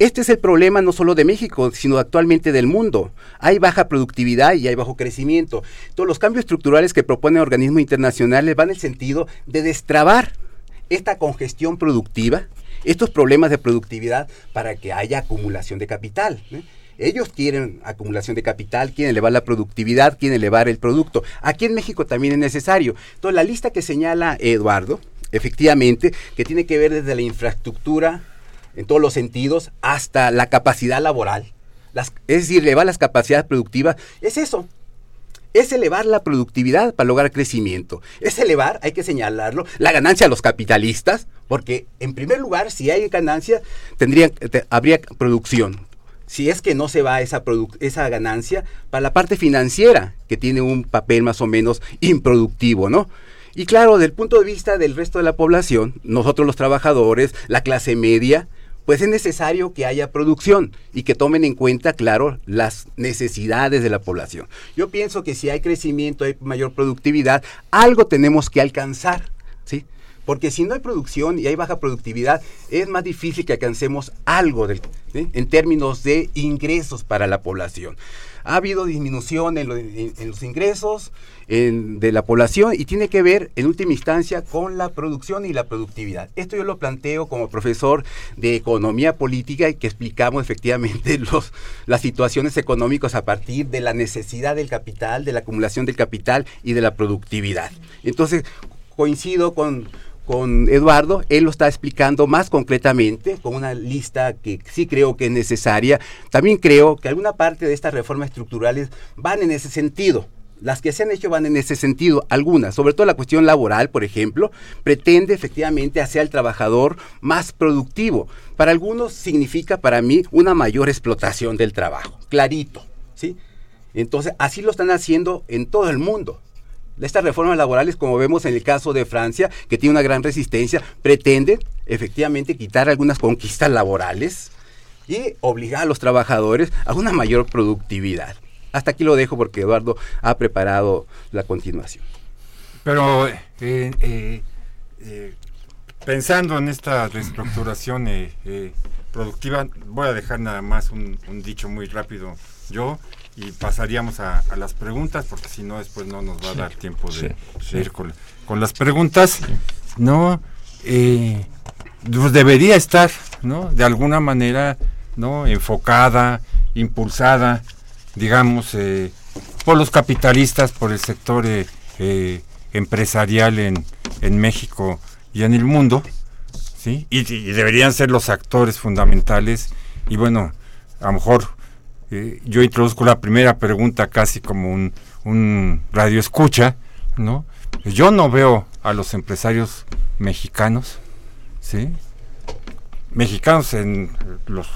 Este es el problema no solo de México, sino actualmente del mundo. Hay baja productividad y hay bajo crecimiento. Todos los cambios estructurales que proponen organismos internacionales van en el sentido de destrabar esta congestión productiva, estos problemas de productividad para que haya acumulación de capital. ¿eh? Ellos quieren acumulación de capital, quieren elevar la productividad, quieren elevar el producto. Aquí en México también es necesario. Entonces, la lista que señala Eduardo, efectivamente, que tiene que ver desde la infraestructura, en todos los sentidos, hasta la capacidad laboral, las, es decir, elevar las capacidades productivas, es eso, es elevar la productividad para lograr crecimiento. Es elevar, hay que señalarlo, la ganancia a los capitalistas, porque en primer lugar, si hay ganancia, tendría, te- habría producción. Si es que no se va esa, esa ganancia para la parte financiera, que tiene un papel más o menos improductivo, ¿no? Y claro, desde el punto de vista del resto de la población, nosotros los trabajadores, la clase media, pues es necesario que haya producción y que tomen en cuenta, claro, las necesidades de la población. Yo pienso que si hay crecimiento, hay mayor productividad, algo tenemos que alcanzar. Porque si no hay producción y hay baja productividad, es más difícil que alcancemos algo en términos de ingresos para la población. Ha habido disminución en, lo- en- en los ingresos de la población y tiene que ver en última instancia con la producción y la productividad. Esto yo lo planteo como profesor de economía política y que explicamos efectivamente los, las situaciones económicas a partir de la necesidad del capital, de la acumulación del capital y de la productividad. Entonces, coincido con, con Eduardo, él lo está explicando más concretamente, con una lista que sí creo que es necesaria. También creo que alguna parte de estas reformas estructurales van en ese sentido. Las que se han hecho van en ese sentido, algunas, sobre todo la cuestión laboral, por ejemplo, pretende efectivamente hacer al trabajador más productivo. Para algunos significa para mí una mayor explotación del trabajo, clarito, ¿sí? Entonces, así lo están haciendo en todo el mundo. Estas reformas laborales, como vemos en el caso de Francia, que tiene una gran resistencia, pretenden efectivamente quitar algunas conquistas laborales y obligar a los trabajadores a una mayor productividad. Hasta aquí lo dejo porque Eduardo ha preparado la continuación. Pero eh, eh, eh, pensando en esta reestructuración productiva, voy a dejar nada más un, un dicho muy rápido yo y pasaríamos a, a las preguntas porque si no después no nos va a dar tiempo de, sí, de sí. ir con, con las preguntas. No, eh, pues debería estar, ¿no? De alguna manera, ¿no? Enfocada, impulsada, digamos, eh, por los capitalistas, por el sector eh, eh, empresarial en, en México y en el mundo, ¿sí? Y, y deberían ser los actores fundamentales. Y bueno, a lo mejor eh, yo introduzco la primera pregunta casi como un, un radio escucha, ¿no? Yo no veo a los empresarios mexicanos, ¿sí? Mexicanos en los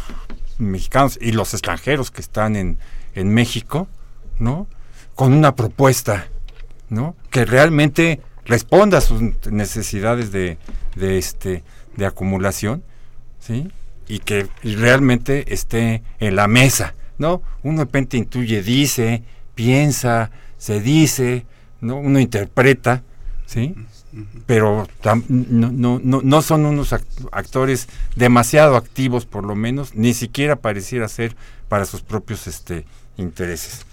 mexicanos y los extranjeros que están en, en México, ¿no? Con una propuesta, ¿no? Que realmente responda a sus necesidades de, de este de acumulación, ¿sí? Y que realmente esté en la mesa, ¿no? Uno de repente intuye, dice, piensa, se dice, ¿no? Uno interpreta, ¿sí? Pero tam- no, no, no, no son unos act- actores demasiado activos, por lo menos, ni siquiera pareciera ser para sus propios este, intereses.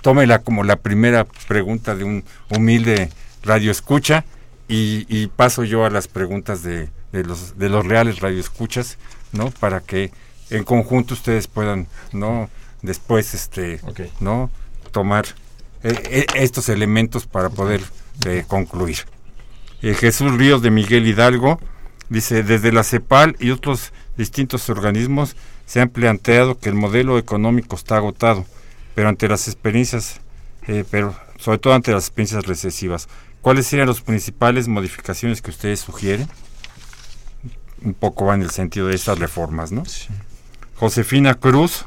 Tómela como la primera pregunta de un humilde radio escucha y, y paso yo a las preguntas de, de los, de los reales radioescuchas, ¿no? Para que en conjunto ustedes puedan, ¿no? Después, este. ¿no? Tomar eh, eh, estos elementos para poder eh, concluir. Eh, Jesús Ríos de Miguel Hidalgo dice, desde la CEPAL y otros distintos organismos se han planteado que el modelo económico está agotado, pero ante las experiencias, pero sobre todo ante las experiencias recesivas, ¿cuáles serían las principales modificaciones que ustedes sugieren? Un poco va en el sentido de estas reformas, ¿no? Sí. Josefina Cruz,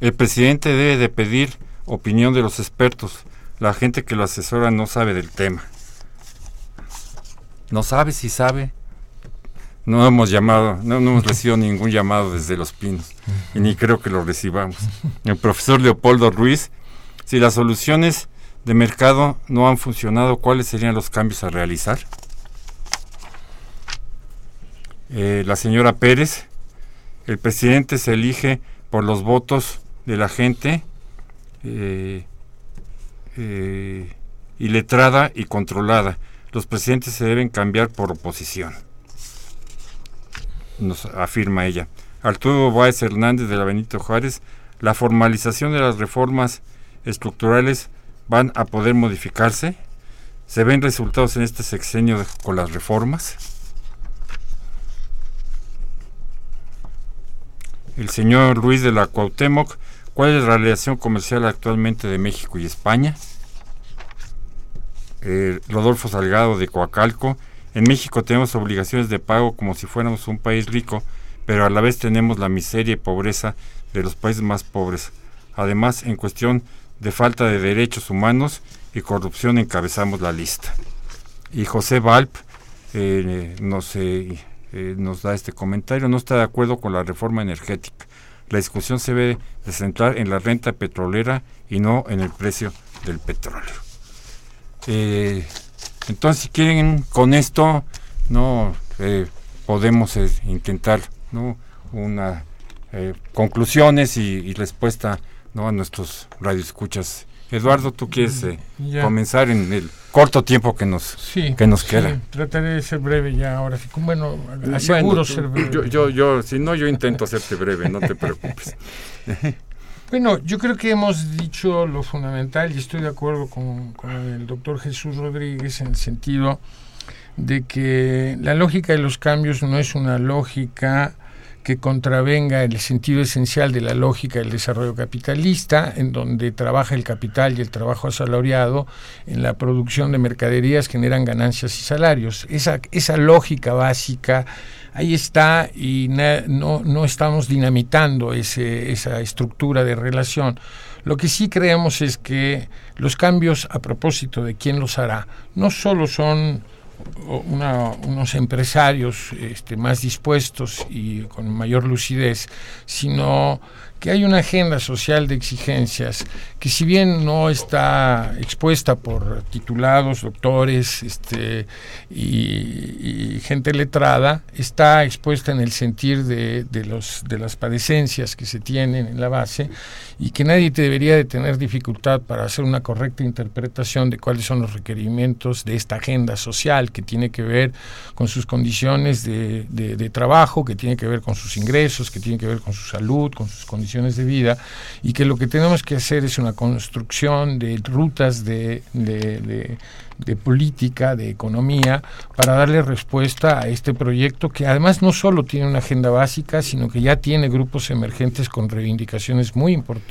el presidente debe de pedir opinión de los expertos. La gente que lo asesora no sabe del tema. No sabe si sabe. No hemos llamado, no, hemos recibido ningún llamado desde Los Pinos. Y ni creo que lo recibamos. El profesor Leopoldo Ruiz, si las soluciones de mercado no han funcionado, ¿cuáles serían los cambios a realizar? Eh, la señora Pérez, el presidente se elige por los votos de la gente eh, eh, iletrada y controlada. Los presidentes se deben cambiar por oposición, nos afirma ella. Arturo Báez Hernández de la Benito Juárez, la formalización de las reformas estructurales van a poder modificarse. ¿Se ven resultados en este sexenio con las reformas? El señor Luis de la Cuauhtémoc, ¿cuál es la relación comercial actualmente de México y España? Eh, Rodolfo Salgado de Coacalco, en México tenemos obligaciones de pago como si fuéramos un país rico, pero a la vez tenemos la miseria y pobreza de los países más pobres. Además, en cuestión de falta de derechos humanos y corrupción encabezamos la lista. Y José Valp eh, nos, eh, eh, nos da este comentario, no está de acuerdo con la reforma energética. La discusión se debe de centrar en la renta petrolera y no en el precio del petróleo. Eh, entonces, si quieren con esto, no eh, podemos intentar no una conclusiones y, y respuesta ¿no? a nuestros radioescuchas. Eduardo, ¿tú quieres eh, comenzar en el corto tiempo que nos, Sí, que nos sí, queda? trataré de ser breve ya ahora sí. Bueno, Bueno, aseguro tú- ser breve. yo, yo, yo, si no, yo intento hacerte breve, no te preocupes. Bueno, yo creo que hemos dicho lo fundamental y estoy de acuerdo con, con el doctor Jesús Rodríguez en el sentido de que la lógica de los cambios no es una lógica que contravenga el sentido esencial de la lógica del desarrollo capitalista, en donde trabaja el capital y el trabajo asalariado en la producción de mercaderías generan ganancias y salarios. Esa, esa lógica básica ahí está y na- no, no estamos dinamitando ese, esa estructura de relación. Lo que sí creemos es que los cambios, a propósito de quién los hará, no solo son una- unos empresarios este, más dispuestos y con mayor lucidez, sino que hay una agenda social de exigencias que si bien no está expuesta por titulados, doctores este, y, y gente letrada, está expuesta en el sentir de, de los, de las padecencias que se tienen en la base y que nadie debería de tener dificultad para hacer una correcta interpretación de cuáles son los requerimientos de esta agenda social que tiene que ver con sus condiciones de, de- trabajo, que tiene que ver con sus ingresos, que tiene que ver con su salud, con sus condiciones de vida, y que lo que tenemos que hacer es una construcción de rutas de- de- de política, de economía, para darle respuesta a este proyecto que además no solo tiene una agenda básica, sino que ya tiene grupos emergentes con reivindicaciones muy importantes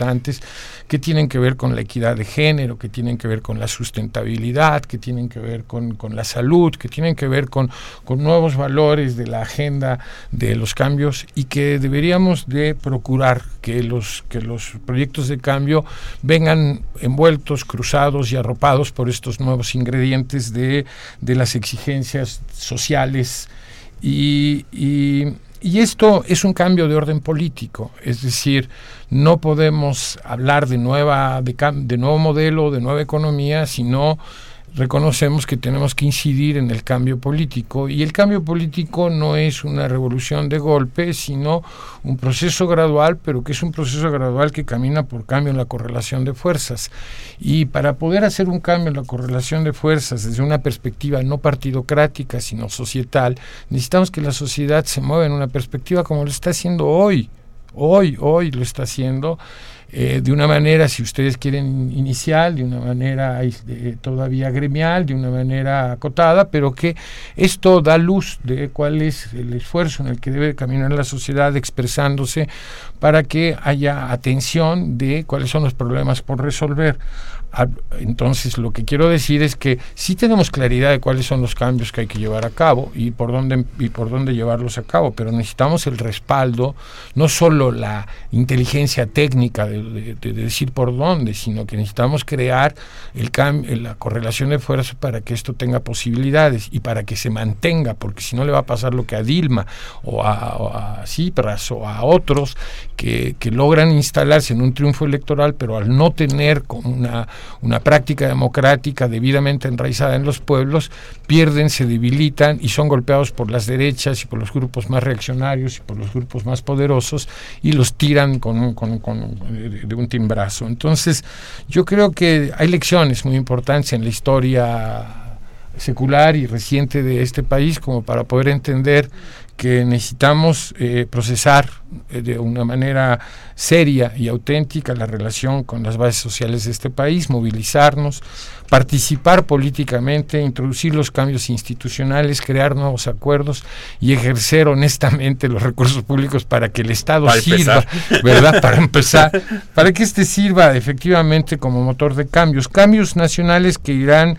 que tienen que ver con la equidad de género, que tienen que ver con la sustentabilidad, que tienen que ver con, con la salud, que tienen que ver con, con nuevos valores de la agenda de los cambios y que deberíamos de procurar que los, que los proyectos de cambio vengan envueltos, cruzados y arropados por estos nuevos ingredientes de, de las exigencias sociales y, y esto es un cambio de orden político, es decir, no podemos hablar de, nueva, de, de nuevo modelo, de nueva economía, sino reconocemos que tenemos que incidir en el cambio político y el cambio político no es una revolución de golpe, sino un proceso gradual, pero que es un proceso gradual que camina por cambio en la correlación de fuerzas. Y para poder hacer un cambio en la correlación de fuerzas desde una perspectiva no partidocrática, sino societal, necesitamos que la sociedad se mueva en una perspectiva como lo está haciendo hoy. Hoy, hoy lo está haciendo eh, de una manera, si ustedes quieren, inicial, de una manera todavía gremial, de una manera acotada, pero que esto da luz de cuál es el esfuerzo en el que debe caminar la sociedad expresándose para que haya atención de cuáles son los problemas por resolver. Ah, Entonces, lo que quiero decir es que sí tenemos claridad de cuáles son los cambios que hay que llevar a cabo y por dónde y por dónde llevarlos a cabo, pero necesitamos el respaldo, no solo la inteligencia técnica de, de- de decir por dónde, sino que necesitamos crear el la correlación de fuerza para que esto tenga posibilidades y para que se mantenga, porque si no le va a pasar lo que a Dilma o a, o a Tsipras o a otros que, que logran instalarse en un triunfo electoral, pero al no tener como una, una práctica democrática debidamente enraizada en los pueblos, pierden, se debilitan y son golpeados por las derechas y por los grupos más reaccionarios y por los grupos más poderosos y los tiran con, un- con- con- de, de un timbrazo. Entonces, yo creo que hay lecciones muy importantes en la historia secular y reciente de este país como para poder entender que necesitamos eh, procesar eh, de una manera seria y auténtica la relación con las bases sociales de este país, movilizarnos, participar políticamente, introducir los cambios institucionales, crear nuevos acuerdos y ejercer honestamente los recursos públicos para que el Estado Para sirva, empezar. ¿verdad? Para empezar, para que este sirva efectivamente como motor de cambios, cambios nacionales que irán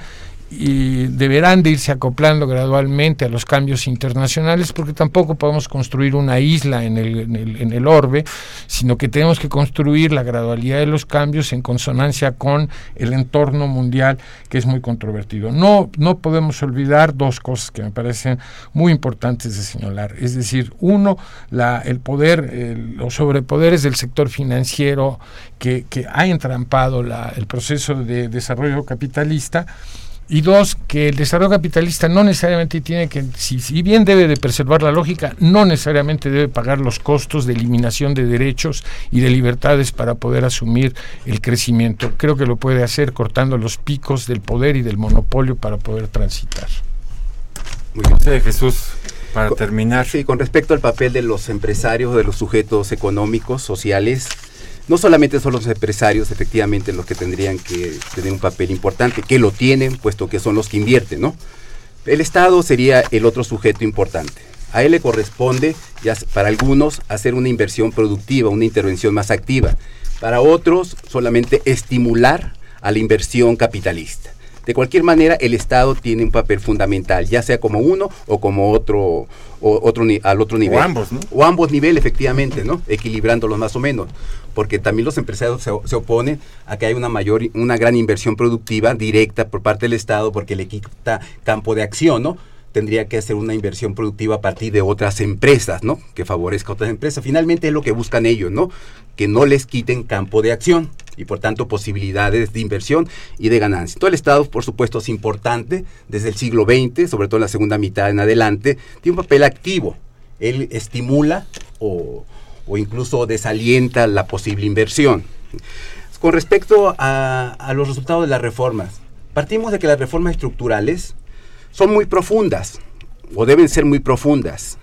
y deberán de irse acoplando gradualmente a los cambios internacionales porque tampoco podemos construir una isla en el, en el, orbe, sino que tenemos que construir la gradualidad de los cambios en consonancia con el entorno mundial que es muy controvertido. No, no podemos olvidar dos cosas que me parecen muy importantes de señalar. Es decir, uno, la, el poder, los sobrepoderes del sector financiero que, que ha entrampado la- el proceso de desarrollo capitalista Y dos, que el desarrollo capitalista no necesariamente tiene que, si, si, bien debe de preservar la lógica, no necesariamente debe pagar los costos de eliminación de derechos y de libertades para poder asumir el crecimiento. Creo que lo puede hacer cortando los picos del poder y del monopolio para poder transitar. Muy bien. Sí, Jesús, para con, terminar. Sí, con respecto al papel de los empresarios, de los sujetos económicos, sociales, no solamente son los empresarios efectivamente los que tendrían que tener un papel importante, que lo tienen, puesto que son los que invierten, ¿no? El Estado sería el otro sujeto importante. A él le corresponde, ya para algunos, hacer una inversión productiva, una intervención más activa. Para otros, solamente estimular a la inversión capitalista. De cualquier manera, el Estado tiene un papel fundamental, ya sea como uno o como otro, o otro al otro nivel. O ambos, ¿no? O ambos niveles, efectivamente, ¿no? Equilibrándolos más o menos. Porque también los empresarios se, oponen a que haya una mayor, una gran inversión productiva directa por parte del Estado, porque le quita campo de acción, ¿no? tendría que hacer una inversión productiva a partir de otras empresas, ¿no? Que favorezca a otras empresas. Finalmente es lo que buscan ellos, ¿no? Que no les quiten campo de acción y por tanto posibilidades de inversión y de ganancia. Todo el Estado, por supuesto, es importante desde el siglo XX, sobre todo en la segunda mitad en adelante, tiene un papel activo. Él estimula o, o incluso desalienta la posible inversión. Con respecto a, los resultados de las reformas, partimos de que las reformas estructurales son muy profundas, o deben ser muy profundas,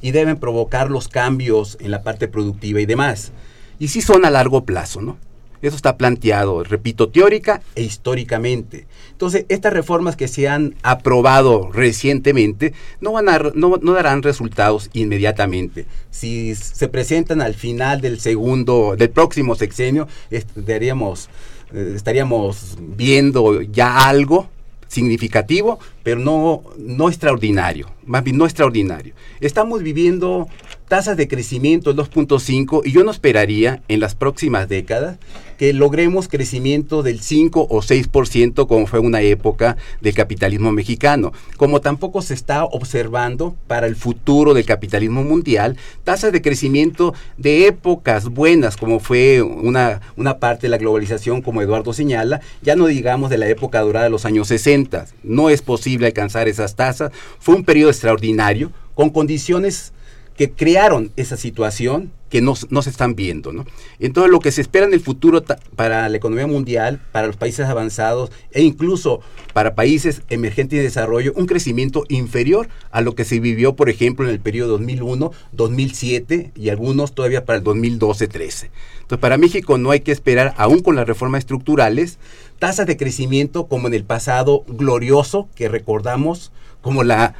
y deben provocar los cambios en la parte productiva y demás. Y sí son a largo plazo, ¿no? Eso está planteado, repito, teórica e históricamente. Entonces, estas reformas que se han aprobado recientemente no, van a, no, darán resultados inmediatamente. Si se presentan al final del segundo, del próximo sexenio, estaríamos, eh, estaríamos viendo ya algo significativo, pero no, no extraordinario, más bien no extraordinario. Estamos viviendo tasas de crecimiento 2.5 y yo no esperaría en las próximas décadas que logremos crecimiento del 5 o 6% como fue una época del capitalismo mexicano, como tampoco se está observando para el futuro del capitalismo mundial tasas de crecimiento de épocas buenas como fue una, una parte de la globalización como Eduardo señala, ya no digamos de la época dorada de los años 60, no es posible alcanzar esas tasas, fue un periodo extraordinario con condiciones que crearon esa situación que no, no, se están viendo. Entonces lo que se espera en el futuro para la economía mundial, para los países avanzados e incluso para países emergentes y de desarrollo, un crecimiento inferior a lo que se vivió, por ejemplo, en el periodo 2001, 2007 y algunos todavía para el 2012-13. Entonces para México no hay que esperar, aún con las reformas estructurales, tasas de crecimiento como en el pasado glorioso que recordamos como la,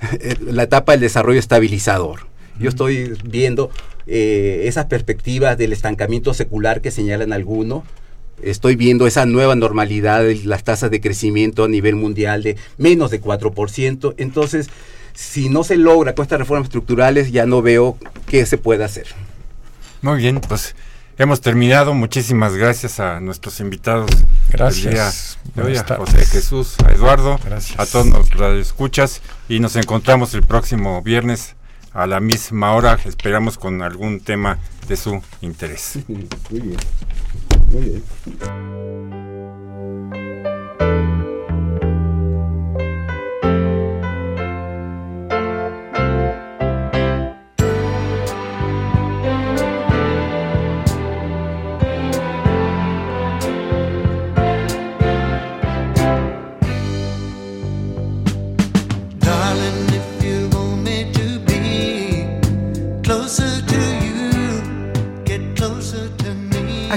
la etapa del desarrollo estabilizador. Yo estoy viendo eh, esas perspectivas del estancamiento secular que señalan algunos. Estoy viendo esa nueva normalidad de las tasas de crecimiento a nivel mundial de menos de 4%. Entonces, si no se logra con estas reformas estructurales, ya no veo qué se puede hacer. Muy bien, pues hemos terminado. Muchísimas gracias a nuestros invitados. Gracias. Hoy, a José Jesús, a Eduardo, gracias. a todos los radioescuchas y nos encontramos el próximo viernes a la misma hora. Esperamos con algún tema de su interés. Muy bien. Muy bien.